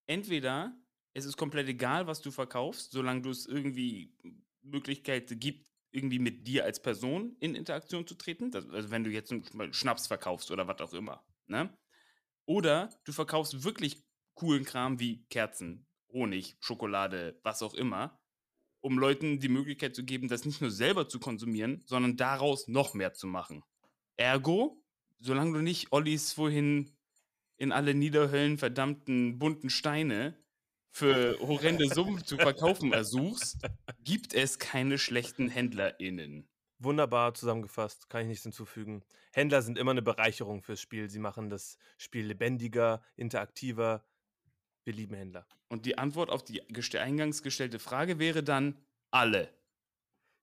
Entweder es ist komplett egal, was du verkaufst, solange du es irgendwie Möglichkeiten gibt, irgendwie mit dir als Person in Interaktion zu treten. Das, also wenn du jetzt Beispiel Schnaps verkaufst oder was auch immer. Ne? Oder du verkaufst wirklich coolen Kram wie Kerzen, Honig, Schokolade, was auch immer, um Leuten die Möglichkeit zu geben, das nicht nur selber zu konsumieren, sondern daraus noch mehr zu machen. Ergo, solange du nicht Ollis vorhin in alle Niederhöllen verdammten bunten Steine für horrende Summen zu verkaufen ersuchst, gibt es keine schlechten HändlerInnen. Wunderbar zusammengefasst, kann ich nichts hinzufügen. Händler sind immer eine Bereicherung fürs Spiel. Sie machen das Spiel lebendiger, interaktiver. Wir lieben Händler. Und die Antwort auf die eingangs gestellte Frage wäre dann alle.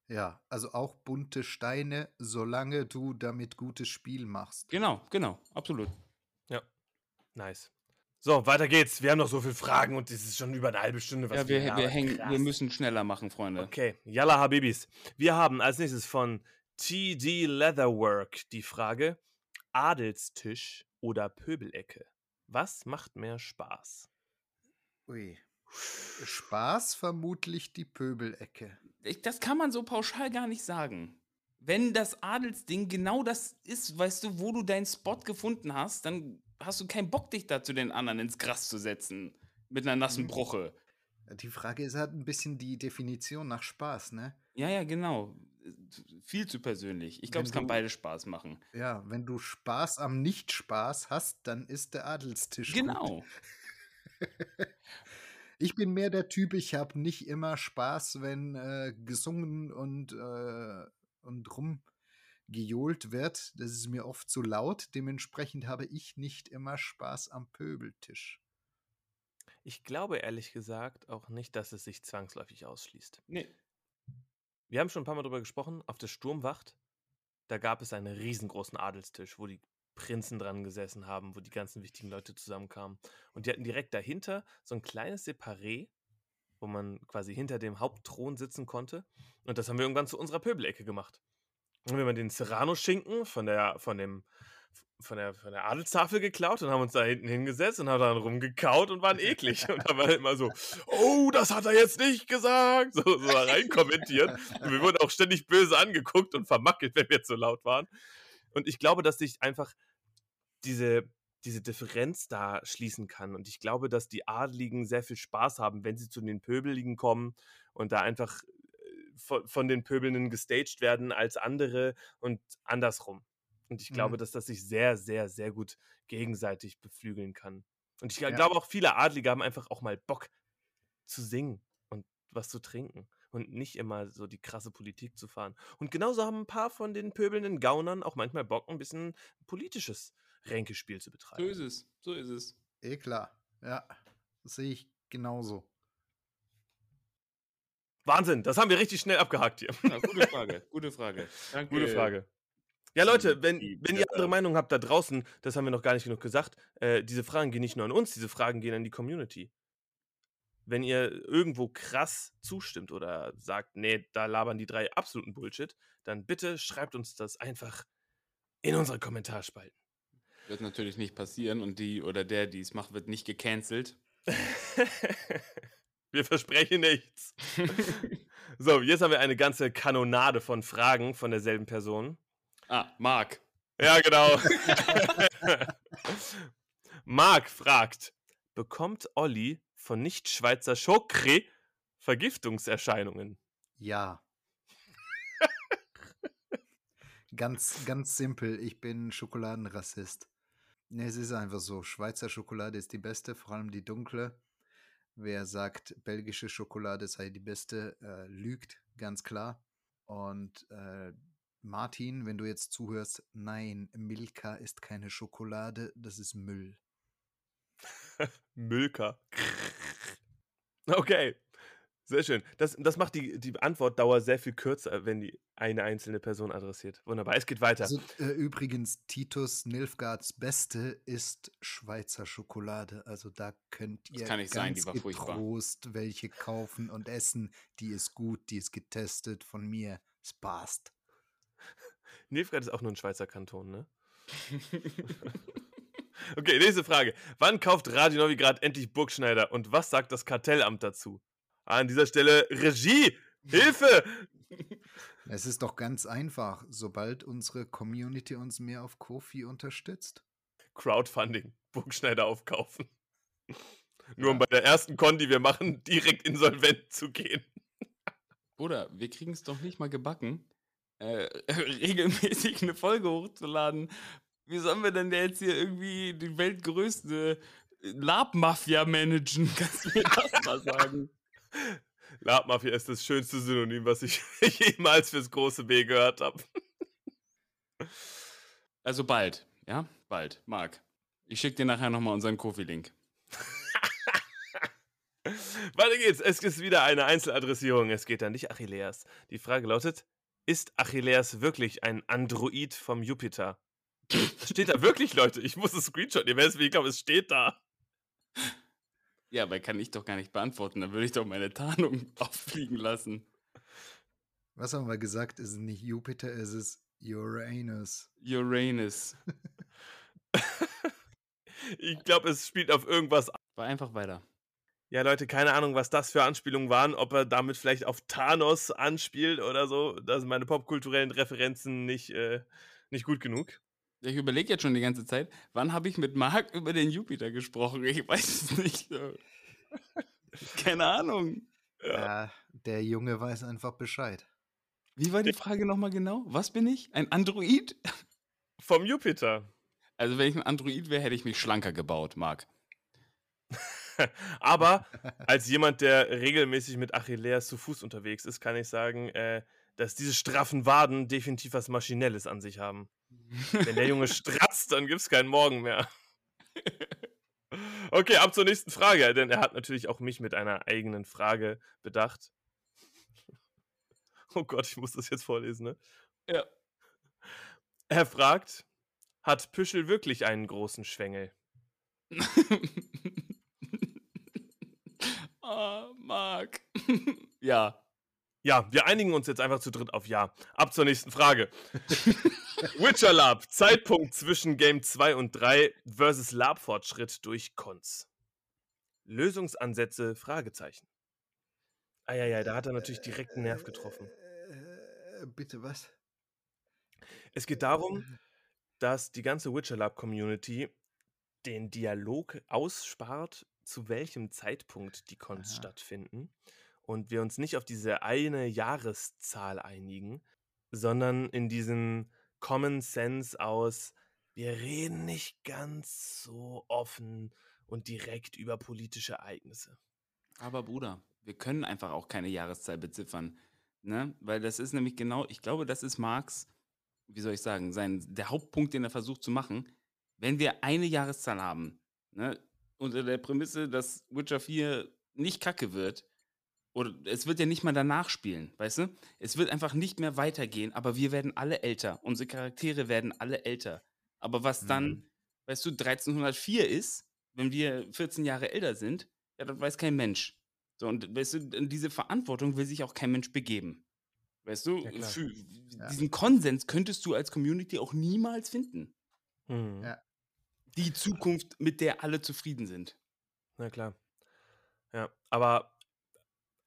Ja, also auch bunte Steine, solange du damit gutes Spiel machst. Genau, genau, absolut. Nice. So, weiter geht's. Wir haben noch so viele Fragen und es ist schon über eine halbe Stunde. Was ja, wir, wir, labern. hängen, Krass. wir müssen schneller machen, Freunde. Okay, Yalla Habibis. Wir haben als nächstes von TD Leatherwork die Frage: Adelstisch oder Pöbelecke? Was macht mehr Spaß? Ui. Spaß vermutlich die Pöbelecke. Ich, das kann man so pauschal gar nicht sagen. Wenn das Adelsding genau das ist, weißt du, wo du deinen Spot gefunden hast, dann hast du keinen Bock, dich da zu den anderen ins Gras zu setzen. Mit einer nassen Mhm. Bruche. Die Frage ist halt ein bisschen die Definition nach Spaß, ne? Ja, ja, genau. Viel zu persönlich. Ich glaube, es kann beide Spaß machen. Ja, wenn du Spaß am Nicht-Spaß hast, dann ist der Adelstisch gut. Genau. Ich bin mehr der Typ, ich habe nicht immer Spaß, wenn äh, gesungen und, äh, und rumgejohlt wird. Das ist mir oft zu laut. Dementsprechend habe ich nicht immer Spaß am Pöbeltisch. Ich glaube ehrlich gesagt auch nicht, dass es sich zwangsläufig ausschließt. Nee. Wir haben schon ein paar Mal darüber gesprochen, auf der Sturmwacht, da gab es einen riesengroßen Adelstisch, wo die Prinzen dran gesessen haben, wo die ganzen wichtigen Leute zusammenkamen. Und die hatten direkt dahinter so ein kleines Separé, wo man quasi hinter dem Hauptthron sitzen konnte. Und das haben wir irgendwann zu unserer Pöbelecke gemacht. Und wir haben den Serrano-Schinken von der, von dem von der, von der Adelstafel geklaut und haben uns da hinten hingesetzt und haben dann rumgekaut und waren eklig. Und da war immer so, oh, das hat er jetzt nicht gesagt. So, so da rein kommentiert. Und wir wurden auch ständig böse angeguckt und vermackelt, wenn wir zu laut waren. Und ich glaube, dass sich einfach diese, diese Differenz da schließen kann. Und ich glaube, dass die Adligen sehr viel Spaß haben, wenn sie zu den Pöbeligen kommen und da einfach äh, von, von den Pöbelnden gestaged werden als andere und andersrum. Und ich glaube, mhm. dass das sich sehr, sehr, sehr gut gegenseitig beflügeln kann. Und ich ja. glaube auch, viele Adlige haben einfach auch mal Bock zu singen und was zu trinken und nicht immer so die krasse Politik zu fahren. Und genauso haben ein paar von den pöbelnden Gaunern auch manchmal Bock, ein bisschen politisches Ränkespiel zu betreiben. So ist es, so ist es. Eh klar, ja, das sehe ich genauso. Wahnsinn, das haben wir richtig schnell abgehakt hier. Ja, gute Frage, gute Frage. Danke. Gute Frage. Ja, Leute, wenn, wenn ihr andere Meinungen habt da draußen, das haben wir noch gar nicht genug gesagt, äh, diese Fragen gehen nicht nur an uns, diese Fragen gehen an die Community. Wenn ihr irgendwo krass zustimmt oder sagt, nee, da labern die drei absoluten Bullshit, dann bitte schreibt uns das einfach in unsere Kommentarspalten. Wird natürlich nicht passieren und die oder der, die es macht, wird nicht gecancelt. wir versprechen nichts. so, jetzt haben wir eine ganze Kanonade von Fragen von derselben Person. Ah, Marc. Ja, genau. Marc fragt: Bekommt Olli von Nicht-Schweizer Schokre Vergiftungserscheinungen? Ja. ganz, ganz simpel. Ich bin Schokoladenrassist. Nee, es ist einfach so. Schweizer Schokolade ist die beste, vor allem die dunkle. Wer sagt, belgische Schokolade sei die beste, äh, lügt, ganz klar. Und äh, Martin, wenn du jetzt zuhörst, nein, Milka ist keine Schokolade, das ist Müll. Milka. okay. Sehr schön. Das, das macht die, die Antwortdauer sehr viel kürzer, wenn die eine einzelne Person adressiert. Wunderbar, es geht weiter. Also, äh, übrigens, Titus Nilfgaards Beste ist Schweizer Schokolade. Also da könnt ihr ganz sein, getrost welche kaufen und essen. Die ist gut, die ist getestet von mir. Es passt. Nilfgaard ist auch nur ein Schweizer Kanton, ne? okay, nächste Frage. Wann kauft Radio Novigrad endlich Burgschneider und was sagt das Kartellamt dazu? An dieser Stelle Regie! Hilfe! Es ist doch ganz einfach, sobald unsere Community uns mehr auf Kofi unterstützt. Crowdfunding, Burgschneider aufkaufen. Nur ja. um bei der ersten Con, die wir machen, direkt insolvent zu gehen. Oder wir kriegen es doch nicht mal gebacken, äh, regelmäßig eine Folge hochzuladen. Wie sollen wir denn jetzt hier irgendwie die weltgrößte Lab-Mafia managen? Kannst du mir das mal sagen? Lab-Mafia ist das schönste Synonym, was ich jemals fürs große B gehört habe. Also bald, ja? Bald. Marc, ich schicke dir nachher nochmal unseren Kofi-Link. Weiter geht's. Es ist wieder eine Einzeladressierung. Es geht an dich, Achilleas. Die Frage lautet: ist Achilleas wirklich ein Android vom Jupiter? Steht da wirklich, Leute. Ich muss es Screenshot. Ihr werdet es, ich glaube, es steht da. Ja, aber kann ich doch gar nicht beantworten. Dann würde ich doch meine Tarnung auffliegen lassen. Was haben wir gesagt? Es ist nicht Jupiter, es ist Uranus. Uranus. ich glaube, es spielt auf irgendwas. War einfach weiter. Ja, Leute, keine Ahnung, was das für Anspielungen waren, ob er damit vielleicht auf Thanos anspielt oder so. Da sind meine popkulturellen Referenzen nicht, äh, nicht gut genug. Ich überlege jetzt schon die ganze Zeit, wann habe ich mit Marc über den Jupiter gesprochen? Ich weiß es nicht. keine Ahnung. Ja. ja, der Junge weiß einfach Bescheid. Wie war die Frage nochmal genau? Was bin ich? Ein Android? Vom Jupiter. Also, wenn ich ein Android wäre, hätte ich mich schlanker gebaut, Marc. Aber als jemand, der regelmäßig mit Achilleas zu Fuß unterwegs ist, kann ich sagen, äh, dass diese straffen Waden definitiv was Maschinelles an sich haben. Wenn der Junge stratzt, dann gibt es keinen Morgen mehr. Okay, ab zur nächsten Frage, denn er hat natürlich auch mich mit einer eigenen Frage bedacht. Oh Gott, ich muss das jetzt vorlesen, ne? Ja. Er fragt: hat Püschel wirklich einen großen Schwengel? oh, Marc. ja. Ja, wir einigen uns jetzt einfach zu dritt auf Ja. Ab zur nächsten Frage. Witcher Lab, Zeitpunkt zwischen Game 2 und 3 versus Lab-Fortschritt durch Cons. Lösungsansätze, Fragezeichen. Eieiei, da hat er natürlich direkt einen Nerv getroffen. Äh, bitte was? Es geht darum, dass die ganze Witcher Lab Community den Dialog ausspart, zu welchem Zeitpunkt die Cons Aha. stattfinden und wir uns nicht auf diese eine Jahreszahl einigen, sondern in diesen Common Sense aus, wir reden nicht ganz so offen und direkt über politische Ereignisse. Aber Bruder, wir können einfach auch keine Jahreszahl beziffern. Ne? Weil das ist nämlich genau, ich glaube, das ist Marx, wie soll ich sagen, sein, der Hauptpunkt, den er versucht zu machen. Wenn wir eine Jahreszahl haben, ne, unter der Prämisse, dass Witcher 4 nicht kacke wird, oder es wird ja nicht mal danach spielen, weißt du? Es wird einfach nicht mehr weitergehen, aber wir werden alle älter. Unsere Charaktere werden alle älter. Aber was dann, Mhm. weißt du, 1304 ist, wenn wir 14 Jahre älter sind, ja, das weiß kein Mensch. So, und weißt du, in diese Verantwortung will sich auch kein Mensch begeben. Weißt du, Ja, für Ja. diesen Konsens könntest du als Community auch niemals finden. Hm. Ja. Die Zukunft, mit der alle zufrieden sind. Na klar. Ja, aber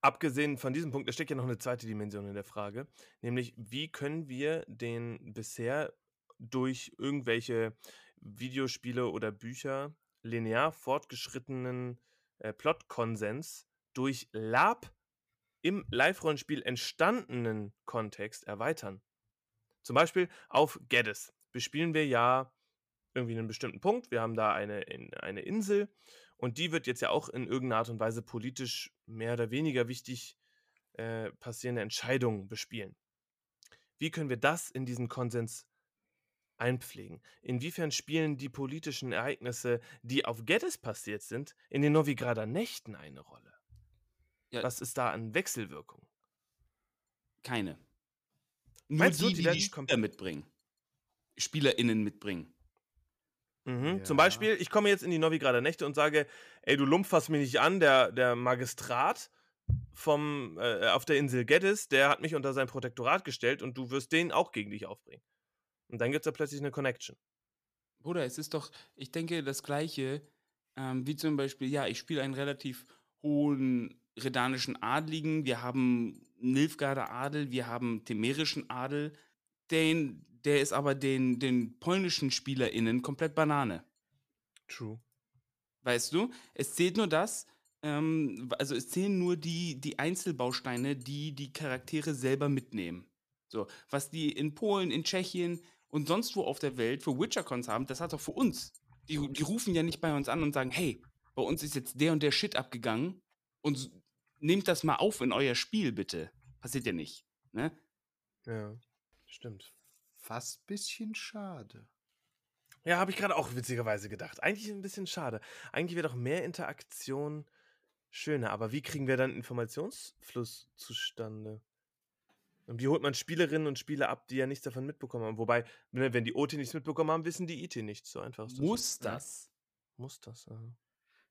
abgesehen von diesem Punkt, da steckt ja noch eine zweite Dimension in der Frage, nämlich wie können wir den bisher durch irgendwelche Videospiele oder Bücher linear fortgeschrittenen äh, Plotkonsens durch Lab im Live-Rollenspiel entstandenen Kontext erweitern. Zum Beispiel auf Geddes bespielen wir ja irgendwie einen bestimmten Punkt. Wir haben da eine, in, eine Insel und die wird jetzt ja auch in irgendeiner Art und Weise politisch mehr oder weniger wichtig äh, passierende Entscheidungen bespielen. Wie können wir das in diesen Konsens einpflegen? Inwiefern spielen die politischen Ereignisse, die auf Geddes passiert sind, in den Novigrader Nächten eine Rolle? Ja. Was ist da an Wechselwirkung? Keine. Nur Meinst du, die, die die werden die Spieler mitbringen. SpielerInnen mitbringen. Mhm. Zum Ja. Beispiel, ich komme jetzt in die Novigrader Nächte und sage, ey, du Lump, fass mich nicht an, der, der Magistrat vom, äh, auf der Insel Geddes, der hat mich unter sein Protektorat gestellt und du wirst den auch gegen dich aufbringen. Und dann gibt es da plötzlich eine Connection. Bruder, es ist doch, ich denke, das Gleiche, ähm, wie zum Beispiel, ja, ich spiele einen relativ hohen redanischen Adligen, wir haben Nilfgaarder Adel, wir haben temerischen Adel, den, der ist aber den, den polnischen SpielerInnen komplett Banane. True. Weißt du? Es zählt nur das, ähm, also es zählen nur die, die Einzelbausteine, die die Charaktere selber mitnehmen. So, was die in Polen, in Tschechien und sonst wo auf der Welt für WitcherCons haben, das hat doch für uns. Die, die rufen ja nicht bei uns an und sagen, hey, bei uns ist jetzt der und der Shit abgegangen und nehmt das mal auf in euer Spiel, bitte. Passiert ja nicht. Ne? Ja, stimmt. Fast bisschen schade. Ja, habe ich gerade auch witzigerweise gedacht. Eigentlich ein bisschen schade. Eigentlich wäre doch mehr Interaktion schöner. Aber wie kriegen wir dann Informationsfluss zustande? Und wie holt man Spielerinnen und Spieler ab, die ja nichts davon mitbekommen haben? Wobei, ne, wenn die OT nichts mitbekommen haben, wissen die IT nichts. So einfach ist das. Muss das? Muss das, ja.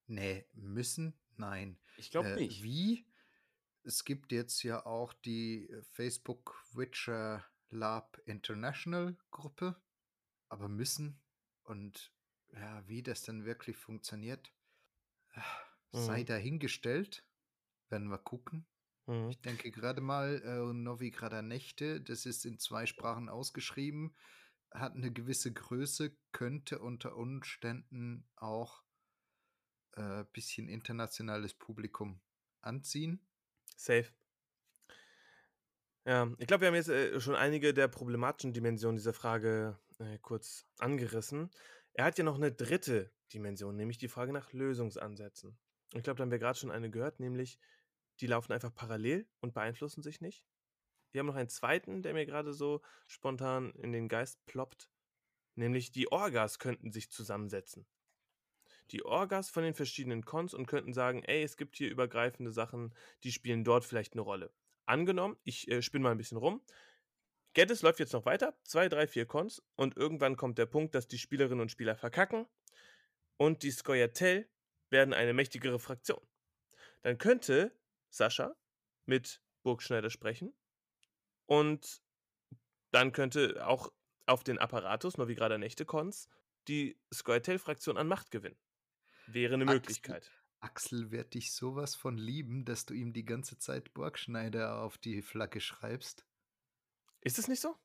Nee, müssen? Nein. Ich glaube Äh, nicht. Wie? Es gibt jetzt ja auch die äh, Facebook Witcher Lab International Gruppe, aber müssen und ja, wie das dann wirklich funktioniert, ah, sei Mhm. dahingestellt. Werden wir gucken. Mhm. Ich denke gerade mal, äh, Novigrader Nächte, das ist in zwei Sprachen ausgeschrieben, hat eine gewisse Größe, könnte unter Umständen auch ein äh, bisschen internationales Publikum anziehen. Safe. Ja, ich glaube, wir haben jetzt äh, schon einige der problematischen Dimensionen dieser Frage äh, kurz angerissen. Er hat ja noch eine dritte Dimension, nämlich die Frage nach Lösungsansätzen. Ich glaube, da haben wir gerade schon eine gehört, nämlich die laufen einfach parallel und beeinflussen sich nicht. Wir haben noch einen zweiten, der mir gerade so spontan in den Geist ploppt, nämlich die Orgas könnten sich zusammensetzen. Die Orgas von den verschiedenen Cons und könnten sagen, ey, es gibt hier übergreifende Sachen, die spielen dort vielleicht eine Rolle. Angenommen, ich äh, spinne mal ein bisschen rum. Geddes läuft jetzt noch weiter, zwei, drei, vier Cons und irgendwann kommt der Punkt, dass die Spielerinnen und Spieler verkacken und die Skoyatel werden eine mächtigere Fraktion. Dann könnte Sascha mit Burgschneider sprechen und dann könnte auch auf den Apparatus Novigrada Nächte Cons die Skoyatel-Fraktion an Macht gewinnen. Wäre eine Möglichkeit. Axel wird dich sowas von lieben, dass du ihm die ganze Zeit Burgschneider auf die Flagge schreibst. Ist es nicht so?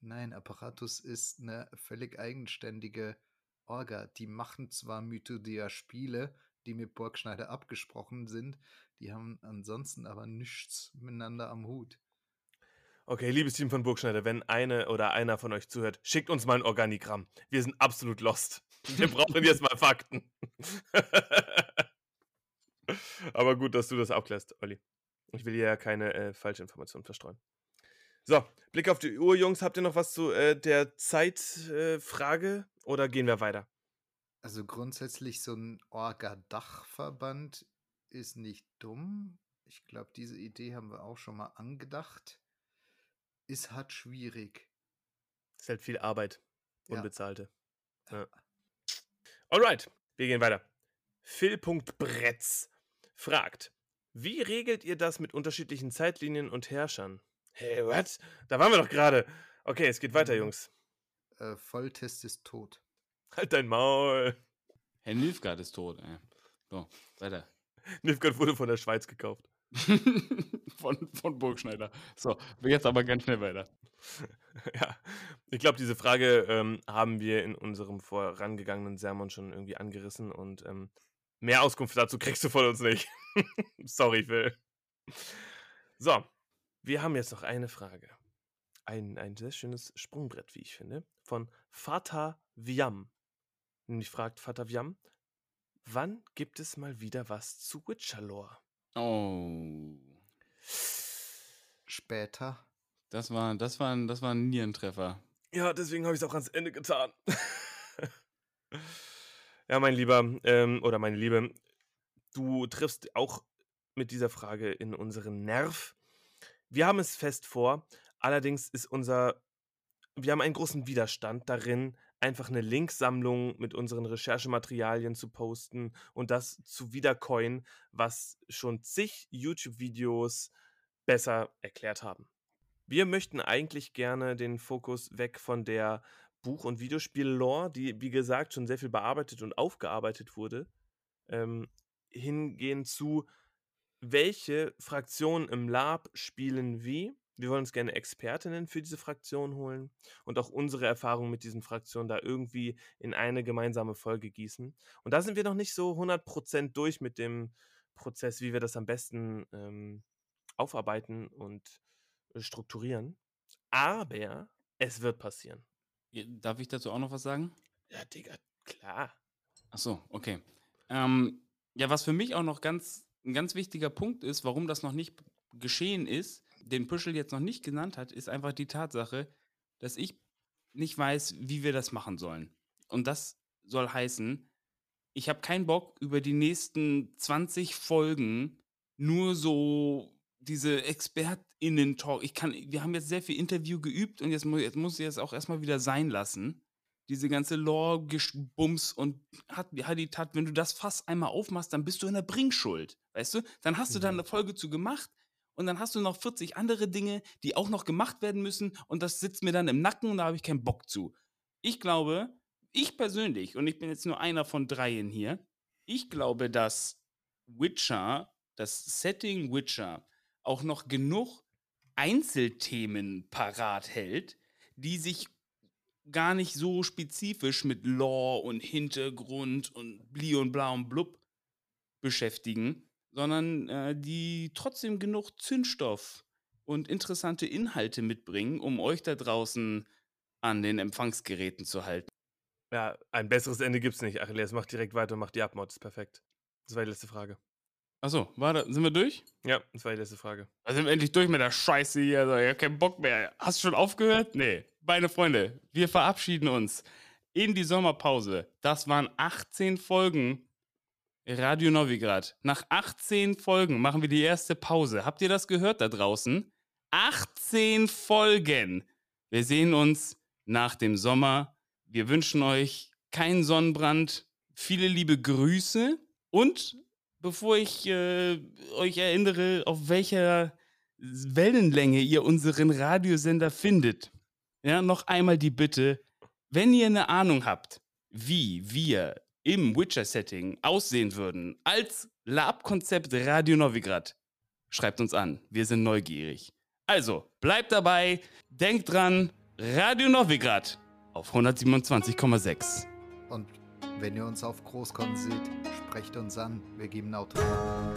Nein, Apparatus ist eine völlig eigenständige Orga. Die machen zwar Mythodia-Spiele, die mit Burgschneider abgesprochen sind, die haben ansonsten aber nichts miteinander am Hut. Okay, liebes Team von Burgschneider, wenn eine oder einer von euch zuhört, schickt uns mal ein Organigramm. Wir sind absolut lost. Wir brauchen jetzt mal Fakten. Aber gut, dass du das aufklärst, Olli. Ich will hier ja keine äh, falsche Informationen verstreuen. So, Blick auf die Uhr, Jungs. Habt ihr noch was zu äh, der Zeitfrage äh, oder gehen wir weiter? Also grundsätzlich so ein Orga-Dachverband ist nicht dumm. Ich glaube, diese Idee haben wir auch schon mal angedacht. Ist halt schwierig. Ist halt viel Arbeit. Unbezahlte. Ja. Ja. Alright, wir gehen weiter. Phil.bretz fragt, wie regelt ihr das mit unterschiedlichen Zeitlinien und Herrschern? Hey, what? Da waren wir doch gerade. Okay, es geht weiter, mhm. Jungs. Äh, Volltest ist tot. Halt dein Maul. Herr Nilfgaard ist tot, ey. So, weiter. Nilfgaard wurde von der Schweiz gekauft. von, von Burgschneider. So, jetzt aber ganz schnell weiter. ja, ich glaube, diese Frage ähm, haben wir in unserem vorangegangenen Sermon schon irgendwie angerissen und ähm, mehr Auskunft dazu kriegst du von uns nicht. Sorry, Phil. So, wir haben jetzt noch eine Frage. Ein, ein sehr schönes Sprungbrett, wie ich finde, von Vater Viam. Nämlich fragt Vater Viam, wann gibt es mal wieder was zu Witcher-Lore? Oh. Später. Das war, das war, das war ein Nierentreffer. Ja, deswegen habe ich es auch ans Ende getan. ja, mein Lieber, ähm, oder meine Liebe, du triffst auch mit dieser Frage in unseren Nerv. Wir haben es fest vor, allerdings ist unser, wir haben einen großen Widerstand darin, einfach eine Linksammlung mit unseren Recherchematerialien zu posten und das zu wiedercoin, was schon zig YouTube-Videos besser erklärt haben. Wir möchten eigentlich gerne den Fokus weg von der Buch- und Videospiel-Lore, die, wie gesagt, schon sehr viel bearbeitet und aufgearbeitet wurde, ähm, hingehen zu, welche Fraktionen im Lab spielen wie wir wollen uns gerne Expertinnen für diese Fraktion holen und auch unsere Erfahrungen mit diesen Fraktionen da irgendwie in eine gemeinsame Folge gießen. Und da sind wir noch nicht so 100% durch mit dem Prozess, wie wir das am besten ähm, aufarbeiten und äh, strukturieren. Aber es wird passieren. Darf ich dazu auch noch was sagen? Ja, Digga, klar. Ach so, okay. Ähm, ja, was für mich auch noch ganz, ein ganz wichtiger Punkt ist, warum das noch nicht geschehen ist, den Püschel jetzt noch nicht genannt hat, ist einfach die Tatsache, dass ich nicht weiß, wie wir das machen sollen. Und das soll heißen, ich habe keinen Bock, über die nächsten 20 Folgen nur so diese ExpertInnen-Talk. Ich kann, wir haben jetzt sehr viel Interview geübt und jetzt, muss, jetzt muss ich es auch erstmal wieder sein lassen. Diese ganze Lore-Bums und hat, hat die Tat, wenn du das Fass einmal aufmachst, dann bist du in der Bringschuld. Weißt du? Dann hast du da eine Folge zu gemacht, und dann hast du noch 40 andere Dinge, die auch noch gemacht werden müssen und das sitzt mir dann im Nacken und da habe ich keinen Bock zu. Ich glaube, ich persönlich, und ich bin jetzt nur einer von dreien hier, ich glaube, dass Witcher, das Setting Witcher, auch noch genug Einzelthemen parat hält, die sich gar nicht so spezifisch mit Lore und Hintergrund und Bli und Bla und Blub beschäftigen, sondern äh, die trotzdem genug Zündstoff und interessante Inhalte mitbringen, um euch da draußen an den Empfangsgeräten zu halten. Ja, ein besseres Ende gibt's nicht. Achilles, mach direkt weiter und mach die Abmods. Perfekt. Das war die letzte Frage. Achso, warte, sind wir durch? Ja, das war die letzte Frage. Da sind wir endlich durch mit der Scheiße hier. Also, ich hab keinen Bock mehr. Hast du schon aufgehört? Nee. Meine Freunde, wir verabschieden uns in die Sommerpause. Das waren 18 Folgen Radio Novigrad. Nach 18 Folgen machen wir die erste Pause. Habt ihr das gehört da draußen? 18 Folgen. Wir sehen uns nach dem Sommer. Wir wünschen euch keinen Sonnenbrand, viele liebe Grüße und bevor ich äh, euch erinnere, auf welcher Wellenlänge ihr unseren Radiosender findet, ja, noch einmal die Bitte, wenn ihr eine Ahnung habt, wie wir im Witcher-Setting aussehen würden als Lab-Konzept Radio Novigrad, schreibt uns an. Wir sind neugierig. Also, bleibt dabei, denkt dran, Radio Novigrad auf 127,6. Und wenn ihr uns auf Großkon seht, sprecht uns an. Wir geben Autogramm.